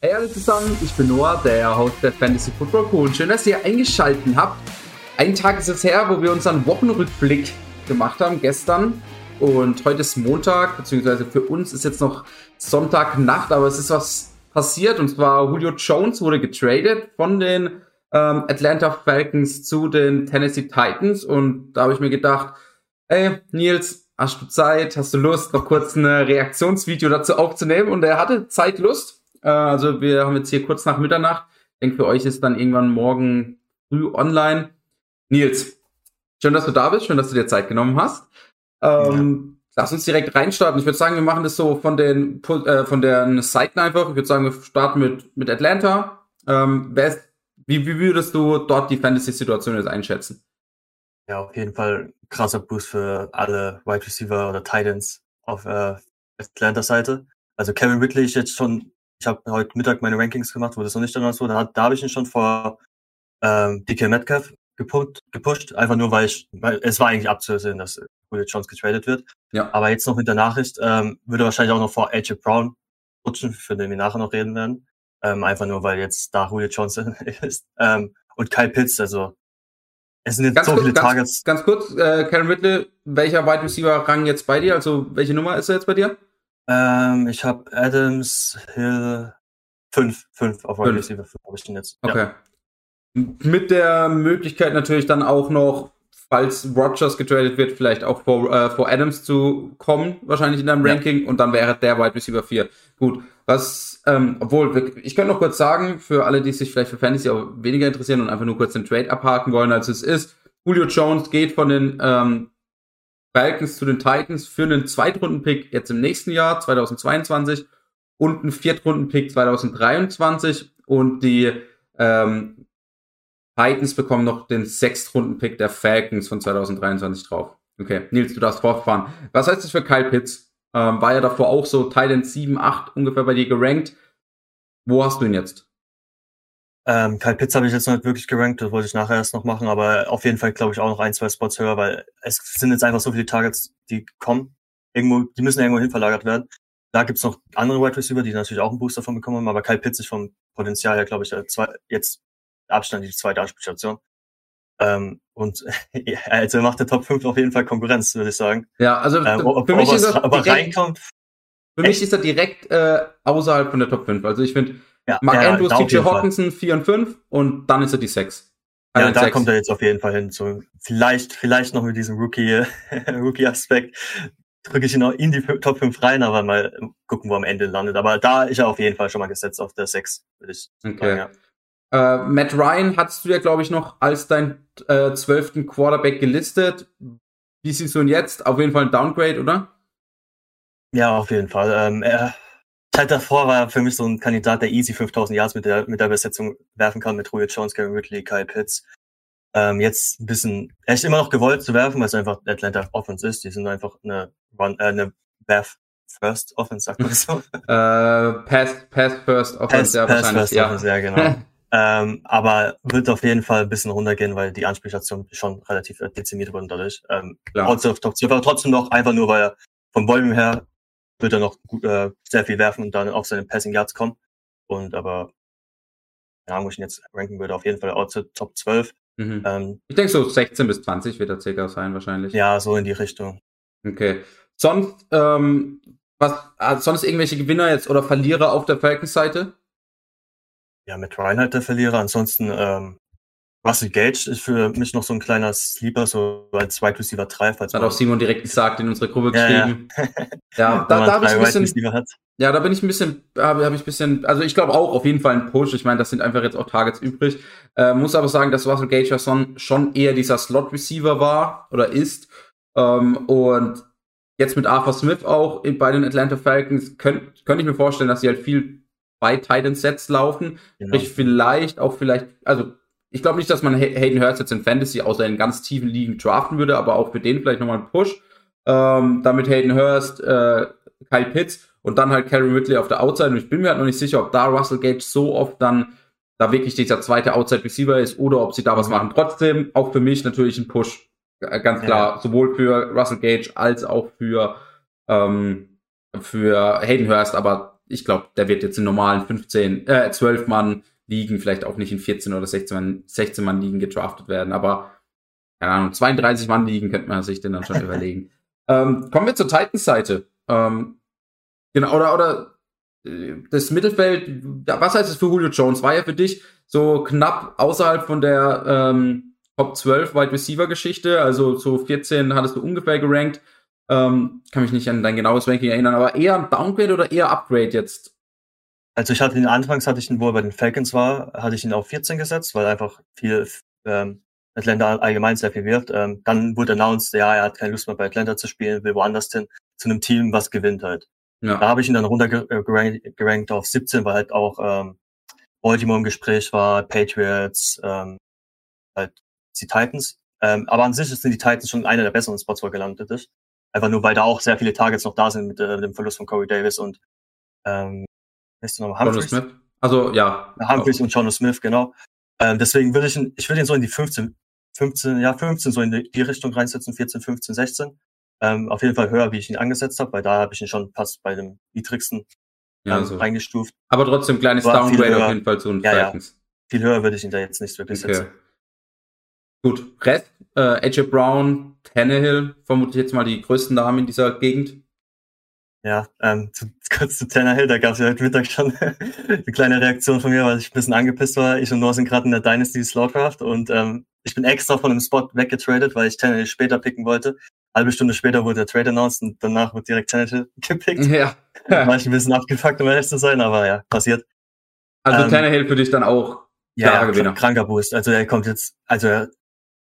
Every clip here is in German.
Hey alle zusammen, ich bin Noah, der Host der Fantasy Football Pool. Schön, dass ihr eingeschaltet habt. Ein Tag ist es her, wo wir unseren Wochenrückblick gemacht haben, gestern. Und heute ist Montag, beziehungsweise für uns ist jetzt noch Sonntagnacht, aber es ist was passiert. Und zwar Julio Jones wurde getradet von den ähm, Atlanta Falcons zu den Tennessee Titans. Und da habe ich mir gedacht, ey, Nils, hast du Zeit? Hast du Lust, noch kurz ein Reaktionsvideo dazu aufzunehmen? Und er hatte Zeit, Lust. Äh, also wir haben jetzt hier kurz nach Mitternacht. Ich denke, für euch ist dann irgendwann morgen früh online. Nils, schön, dass du da bist, schön, dass du dir Zeit genommen hast. Ähm, ja. Lass uns direkt reinstarten. Ich würde sagen, wir machen das so von den äh, von den Seiten einfach. Ich würde sagen, wir starten mit mit Atlanta. Ähm, ist, wie, wie würdest du dort die Fantasy-Situation jetzt einschätzen? Ja, auf jeden Fall krasser Boost für alle Wide Receiver oder Titans auf äh, Atlanta-Seite. Also Kevin Ridley ist jetzt schon, ich habe heute Mittag meine Rankings gemacht, wo das noch nicht dann so, da, da habe ich ihn schon vor ähm, DK Metcalf gepusht, gepusht, einfach nur weil ich, weil es war eigentlich abzusehen, dass Julio Jones getradet wird. Ja. Aber jetzt noch mit der Nachricht ähm, würde wahrscheinlich auch noch vor AJ Brown rutschen, für den wir nachher noch reden werden. Ähm, einfach nur, weil jetzt da Julio Jones ist. Ähm, und Kyle Pitts, also es sind jetzt ganz so kurz, viele ganz, Targets. Ganz kurz, äh, Karen Ridley, welcher Wide Receiver Rang jetzt bei dir? Also welche Nummer ist er jetzt bei dir? Ähm, ich habe Adams, Hill, fünf, fünf auf Wide Receiver habe ich den jetzt. Okay. Ja. Mit der Möglichkeit natürlich dann auch noch, falls Rogers getradet wird, vielleicht auch vor, äh, vor Adams zu kommen, wahrscheinlich in deinem ja. Ranking, und dann wäre der Wide Receiver 4. Gut, was, ähm, obwohl, ich könnte noch kurz sagen, für alle, die sich vielleicht für Fantasy auch weniger interessieren und einfach nur kurz den Trade abhaken wollen, als es ist, Julio Jones geht von den ähm, Falcons zu den Titans für einen Zweitrunden-Pick jetzt im nächsten Jahr, 2022, und einen Viertrunden-Pick 2023 und die ähm, Titans bekommen noch den Sechstrunden-Pick der Falcons von 2023 drauf. Okay, Nils, du darfst fortfahren. Was heißt das für Kyle Pitts? Ähm, war ja davor auch so Titan 7, 8 ungefähr bei dir gerankt. Wo hast du ihn jetzt? Ähm, Kyle Pitts habe ich jetzt noch nicht wirklich gerankt, das wollte ich nachher erst noch machen, aber auf jeden Fall glaube ich auch noch ein, zwei Spots höher, weil es sind jetzt einfach so viele Targets, die kommen. Irgendwo, die müssen irgendwo hin verlagert werden. Da gibt's noch andere Wide Receiver, die natürlich auch einen Booster davon bekommen haben, aber Kyle Pitts ist vom Potenzial her, glaube ich, zwei, jetzt Abstand die zweite Anspielstation. Ähm, und also er macht der Top 5 auf jeden Fall Konkurrenz, würde ich sagen. Ja, also ähm, ob, für mich ist er aber direkt, reinkommt. Für mich ist er direkt äh, außerhalb von der Top 5. Also ich finde, ja, Mark ja, Andrews, TJ Hawkinson 4 und 5 und dann ist er die 6. Ja, also da 6. kommt er jetzt auf jeden Fall hin. So, vielleicht, vielleicht noch mit diesem Rookie, Rookie-Aspekt drücke ich ihn auch in die Top 5 rein, aber mal gucken, wo am Ende landet. Aber da ist er auf jeden Fall schon mal gesetzt auf der 6, würde ich okay. sagen. Ja. Äh, Matt Ryan hattest du ja, glaube ich, noch als dein äh, zwölften Quarterback gelistet. Wie siehst du ihn jetzt? Auf jeden Fall ein Downgrade, oder? Ja, auf jeden Fall. Ähm, er, Zeit davor war er für mich so ein Kandidat, der easy 5000 Yards mit der, mit der Besetzung werfen kann, mit Julio Jones, Gary Ridley, Kyle Pitts. Ähm, jetzt ein bisschen, er ist immer noch gewollt zu werfen, weil es einfach Atlanta Offense ist. Die sind einfach eine, Run, äh, eine Bath First Offense, sagt man so. äh, Pass, Pass First Offense, pass, ja, pass. First ja. Offense, ja, genau. Ähm, aber wird auf jeden Fall ein bisschen runtergehen, weil die Anspielstation schon relativ dezimiert wurde dadurch. Ähm, trotzdem, aber trotzdem noch, einfach nur, weil er vom Volume her wird er noch gut, äh, sehr viel werfen und dann auf seine Passing Yards kommen. Und aber, ja, wo ich ihn jetzt ranken würde, auf jeden Fall outside Top 12. Mhm. Ähm, ich denke so 16 bis 20 wird er circa sein wahrscheinlich. Ja, so in die Richtung. Okay. Sonst, ähm, was, also sonst irgendwelche Gewinner jetzt oder Verlierer auf der Falcons-Seite? ja, mit Ryan halt der Verlierer. Ansonsten, ähm, Russell Gage ist für mich noch so ein kleiner Sleeper, so als Wide Receiver 3. Falls hat auch Simon direkt gesagt, in unsere Gruppe geschrieben. Ja, ja. ja da, da habe ich ein bisschen, ja, da bin ich ein bisschen, habe hab ich ein bisschen, also ich glaube auch auf jeden Fall ein Push. Ich meine, das sind einfach jetzt auch Targets übrig. Äh, muss aber sagen, dass Russell Gage ja schon, schon eher dieser Slot Receiver war oder ist. Ähm, und jetzt mit Arthur Smith auch bei den Atlanta Falcons könnte könnt ich mir vorstellen, dass sie halt viel bei Titan Sets laufen. Genau. Sprich, vielleicht auch vielleicht, also ich glaube nicht, dass man Hayden Hurst jetzt in Fantasy außer in ganz tiefen Ligen draften würde, aber auch für den vielleicht nochmal einen Push. Ähm, damit Hayden Hurst, äh, Kyle Pitts und dann halt Karen Ridley auf der Outside. Und ich bin mir halt noch nicht sicher, ob da Russell Gage so oft dann da wirklich dieser zweite Outside Receiver ist oder ob sie da was mhm. machen. Trotzdem auch für mich natürlich ein Push. Ganz klar, ja. sowohl für Russell Gage als auch für, ähm, für Hayden Hurst, aber ich glaube, der wird jetzt in normalen 15, äh, 12 Mann liegen, vielleicht auch nicht in 14 oder 16 Mann, 16 Mann liegen gedraftet werden, aber keine Ahnung, 32 Mann liegen könnte man sich den dann schon überlegen. Ähm, kommen wir zur Titans-Seite. Ähm, genau, oder, oder äh, das Mittelfeld, was heißt es für Julio Jones? War ja für dich so knapp außerhalb von der ähm, Top 12 Wide Receiver Geschichte, also so 14 hattest du ungefähr gerankt. Ähm, kann mich nicht an dein genaues Ranking erinnern, aber eher ein Downgrade oder eher Upgrade jetzt? Also ich hatte ihn anfangs, hatte ich ihn, wo er bei den Falcons war, hatte ich ihn auf 14 gesetzt, weil einfach viel ähm, Atlanta allgemein sehr viel wirft. Ähm, dann wurde announced, ja, er hat keine Lust mehr bei Atlanta zu spielen, will woanders hin, zu einem Team, was gewinnt halt. Ja. Da habe ich ihn dann runtergerankt äh, gerankt auf 17, weil halt auch ähm, Baltimore im Gespräch war, Patriots, ähm, halt die Titans. Ähm, aber an sich sind die Titans schon einer der besseren Spots, wo er gelandet ist. Einfach nur, weil da auch sehr viele Targets noch da sind mit äh, dem Verlust von Corey Davis und ähm, weißt du noch, Humphreys? Smith. Also ja. Humphreys und Jono Smith, genau. Ähm, deswegen würde ich ihn, ich würde ihn so in die 15, 15, ja 15 so in die, die Richtung reinsetzen, 14, 15, 16. Ähm, auf jeden Fall höher, wie ich ihn angesetzt habe, weil da habe ich ihn schon fast bei dem niedrigsten ja, ähm, so. reingestuft. Aber trotzdem kleines War Downgrade auf jeden Fall zu den ja, Falcons. Ja. Viel höher würde ich ihn da jetzt nicht wirklich okay. setzen. Gut, Rest, äh, AJ Brown, Tannehill, vermute ich jetzt mal die größten Namen in dieser Gegend. Ja, ähm, zu, kurz zu Tannehill, da gab es ja heute Mittag schon eine kleine Reaktion von mir, weil ich ein bisschen angepisst war. Ich und Noah sind gerade in der Dynasty Slowcraft und ähm, ich bin extra von dem Spot weggetradet, weil ich Tannehill später picken wollte. Halbe Stunde später wurde der Trade announced und danach wird direkt Tannehill gepickt. Ja. war ich ein bisschen abgefuckt, um ehrlich zu sein, aber ja, passiert. Also ähm, Tannehill für dich dann auch ja, Gewinner. kranker Boost. Also er kommt jetzt, also er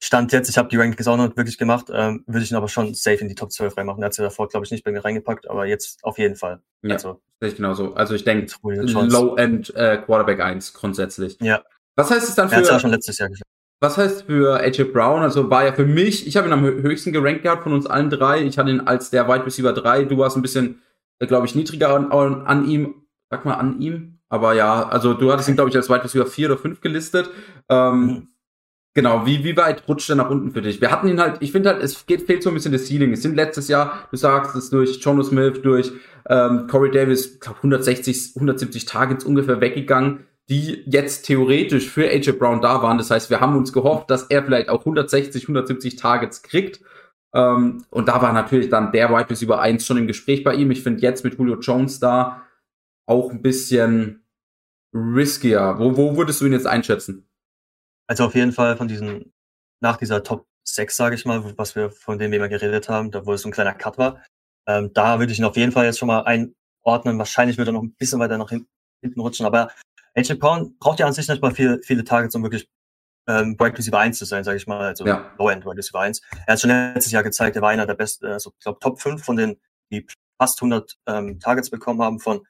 Stand jetzt, ich habe die Rankings auch noch wirklich gemacht, ähm, würde ich ihn aber schon safe in die Top 12 reinmachen. Er hat sie davor, glaube ich, nicht bei mir reingepackt, aber jetzt auf jeden Fall. Ja, also, sehe ich genauso. Also ich denke, Low-End äh, Quarterback 1 grundsätzlich. Ja. Was heißt es dann für... Er hat ja schon letztes Jahr gesagt. Was heißt für AJ Brown? Also war ja für mich, ich habe ihn am höchsten gerankt gehabt von uns allen drei. Ich hatte ihn als der Wide Receiver 3. Du warst ein bisschen, äh, glaube ich, niedriger an, an, ihm. Sag mal an ihm. Aber ja, also du hattest ihn, glaube ich, als Wide Receiver 4 oder 5 gelistet. Ähm, mhm. Genau, wie, wie weit rutscht er nach unten für dich? Wir hatten ihn halt, ich finde halt, es geht, fehlt so ein bisschen das Ceiling. Es sind letztes Jahr, du sagst es durch Jono Smith, durch ähm, Corey Davis, glaube 160, 170 Targets ungefähr weggegangen, die jetzt theoretisch für AJ Brown da waren. Das heißt, wir haben uns gehofft, dass er vielleicht auch 160, 170 Targets kriegt. Ähm, und da war natürlich dann der Wide Receiver 1 schon im Gespräch bei ihm. Ich finde jetzt mit Julio Jones da auch ein bisschen riskier. Wo, wo würdest du ihn jetzt einschätzen? Also auf jeden Fall von diesen, nach dieser Top 6, sage ich mal, was wir, von dem wir immer geredet haben, da wo es so ein kleiner Cut war, ähm, da würde ich ihn auf jeden Fall jetzt schon mal einordnen. Wahrscheinlich würde er noch ein bisschen weiter nach hinten rutschen, aber AJ Brown braucht ja an sich nicht mal viel, viele Targets, um wirklich ähm, Wide Receiver 1 zu sein, sage ich mal, also ja. Low-End Wide Receiver 1. Er hat schon letztes Jahr gezeigt, er war einer der besten, also ich glaube Top 5 von den, die fast 100 ähm, Targets bekommen haben von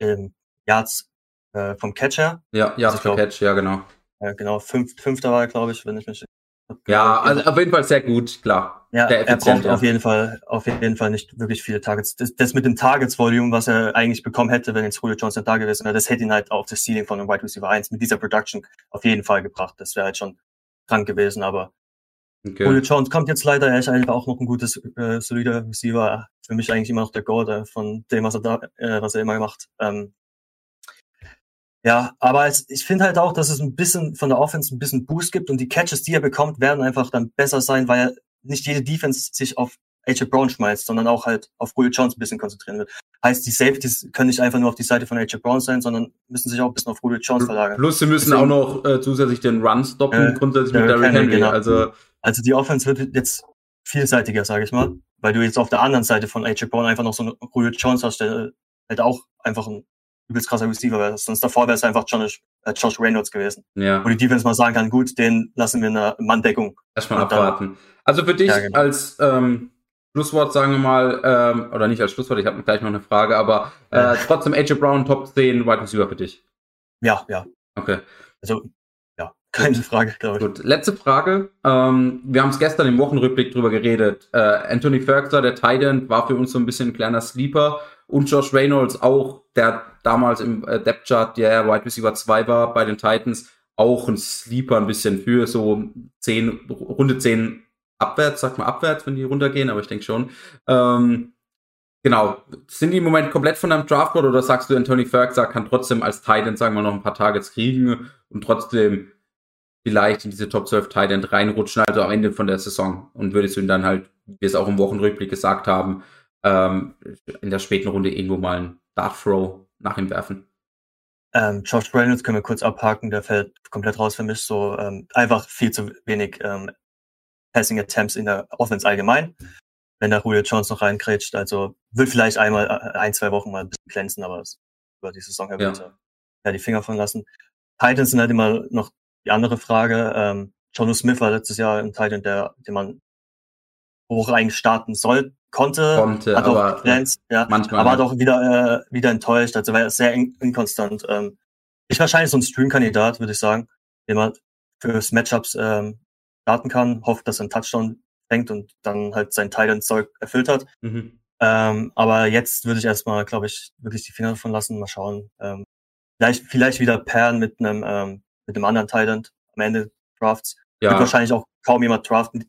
ähm, Yards äh, vom Catcher. Ja, Yards also, vom Catch, ja genau. Ja, genau, fünf, fünfter war er, glaube ich, wenn ich mich. Ja, also auf jeden Fall sehr gut, klar. Ja, er braucht auf jeden Fall, auf jeden Fall nicht wirklich viele Targets. Das, das mit dem Targets-Volume, was er eigentlich bekommen hätte, wenn jetzt Julio Johnson da gewesen wäre, das hätte ihn halt auf das Ceiling von einem Wide Receiver 1 mit dieser Production auf jeden Fall gebracht. Das wäre halt schon krank gewesen, aber okay. Julio Jones kommt jetzt leider, er ist einfach auch noch ein gutes, äh, solider Receiver. Für mich eigentlich immer noch der Gold äh, von dem, was er da, äh, was er immer macht. Ähm, ja, aber es, ich finde halt auch, dass es ein bisschen von der Offense ein bisschen Boost gibt und die Catches, die er bekommt, werden einfach dann besser sein, weil nicht jede Defense sich auf AJ Brown schmeißt, sondern auch halt auf Julio Jones ein bisschen konzentrieren wird. Heißt, die Safeties können nicht einfach nur auf die Seite von AJ Brown sein, sondern müssen sich auch ein bisschen auf Julio Jones verlagern. Plus, sie müssen Deswegen, auch noch äh, zusätzlich den Run stoppen, äh, grundsätzlich mit Derrick Henry. Genau. Also, also die Offense wird jetzt vielseitiger, sage ich mal, weil du jetzt auf der anderen Seite von AJ Brown einfach noch so einen Julio Jones hast, der halt auch einfach ein übelst krasser Receiver wäre. Sonst davor wäre es einfach Josh, äh, Josh Reynolds gewesen. Ja. Wo die Defense mal sagen kann, gut, den lassen wir in der Manndeckung. Erstmal abwarten. also für dich ja, genau. als ähm, Schlusswort, sagen wir mal, ähm, oder nicht als Schlusswort, ich habe gleich noch eine Frage, aber äh, ja. trotzdem AJ Brown Top 10 Wide Receiver für dich. Ja, ja. Okay. Also, ja, keine Frage, glaube ich. Gut, letzte Frage. Ähm, wir haben es gestern im Wochenrückblick drüber geredet. Äh, Anthony Ferguson, der Titan, war für uns so ein bisschen ein kleiner Sleeper und Josh Reynolds auch, der damals im äh, Depth Chart der Wide Receiver 2 war bei den Titans, auch ein Sleeper ein bisschen für so 10, Runde 10 abwärts, sag mal abwärts, wenn die runtergehen, aber ich denke schon. Ähm, Genau. Sind die im Moment komplett von deinem Draftboard oder sagst du, Anthony Ferguson kann trotzdem als Titan, sagen wir noch ein paar Targets kriegen und trotzdem vielleicht in diese Top 12 Titan reinrutschen, also am Ende von der Saison? Und würdest du ihn dann halt, wie wir es auch im Wochenrückblick gesagt haben, ähm, in der späten Runde irgendwo mal einen Dart Throw nach ihm werfen? Ähm, Josh Reynolds können wir kurz abhaken, der fällt komplett raus für mich. So ähm, einfach viel zu wenig ähm, Passing Attempts in der Offense allgemein wenn da Julio Jones noch reinkrätscht. Also wird vielleicht einmal äh, ein, zwei Wochen mal ein bisschen glänzen, aber über die Saison her ja. ja die Finger von lassen. Titans sind halt immer noch die andere Frage. Ähm, Jono Smith war letztes Jahr ein Titan, der, den man hoch eigentlich starten soll, konnte, konnte hat aber auch ja, manchmal aber hat auch wieder, äh, wieder enttäuscht, also war er sehr in inkonstant. Ähm, ich wahrscheinlich so ein Stream-Kandidat, würde ich sagen, den man fürs Matchups ähm, starten kann, hofft, dass er einen Touchdown fängt und dann halt sein Titan-Zeug erfüllt hat. Mhm. Ähm, aber jetzt würde ich erstmal, glaube ich, wirklich die Finger davon lassen, mal schauen. Ähm, vielleicht, vielleicht wieder pairen mit einem, ähm, mit einem anderen Titan am Ende Drafts. Ja. Wird wahrscheinlich auch kaum jemand draften.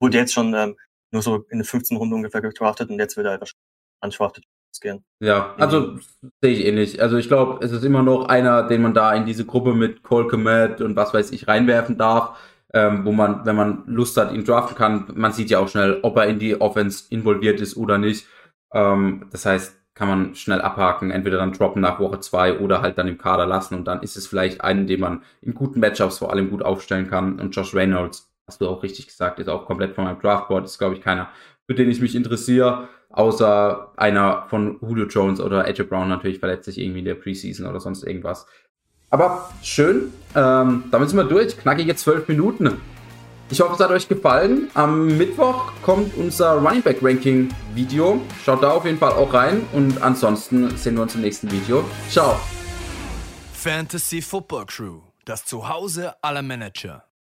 Wurde jetzt schon ähm, nur so in den 15 Runden ungefähr gedraftet und jetzt wird er einfach undrafted gehen. Ja, also sehe ich ähnlich. Also ich glaube, es ist immer noch einer, den man da in diese Gruppe mit Cole Komet und was weiß ich reinwerfen darf ähm, wo man, wenn man Lust hat, ihn draften kann, man sieht ja auch schnell, ob er in die Offense involviert ist oder nicht. Ähm, das heißt, kann man schnell abhaken, entweder dann droppen nach Woche zwei oder halt dann im Kader lassen und dann ist es vielleicht einen, den man in guten Matchups vor allem gut aufstellen kann. Und Josh Reynolds, hast du auch richtig gesagt, ist auch komplett von meinem Draftboard, ist glaube ich keiner, für den ich mich interessiere, außer einer von Julio Jones oder Edge Brown natürlich verletzt sich irgendwie in der Preseason oder sonst irgendwas. Aber schön, ähm, damit sind wir durch. Knackige zwölf Minuten. Ich hoffe, es hat euch gefallen. Am Mittwoch kommt unser Running Back Ranking Video. Schaut da auf jeden Fall auch rein. Und ansonsten sehen wir uns im nächsten Video. Ciao. Fantasy Football Crew, das Zuhause aller Manager.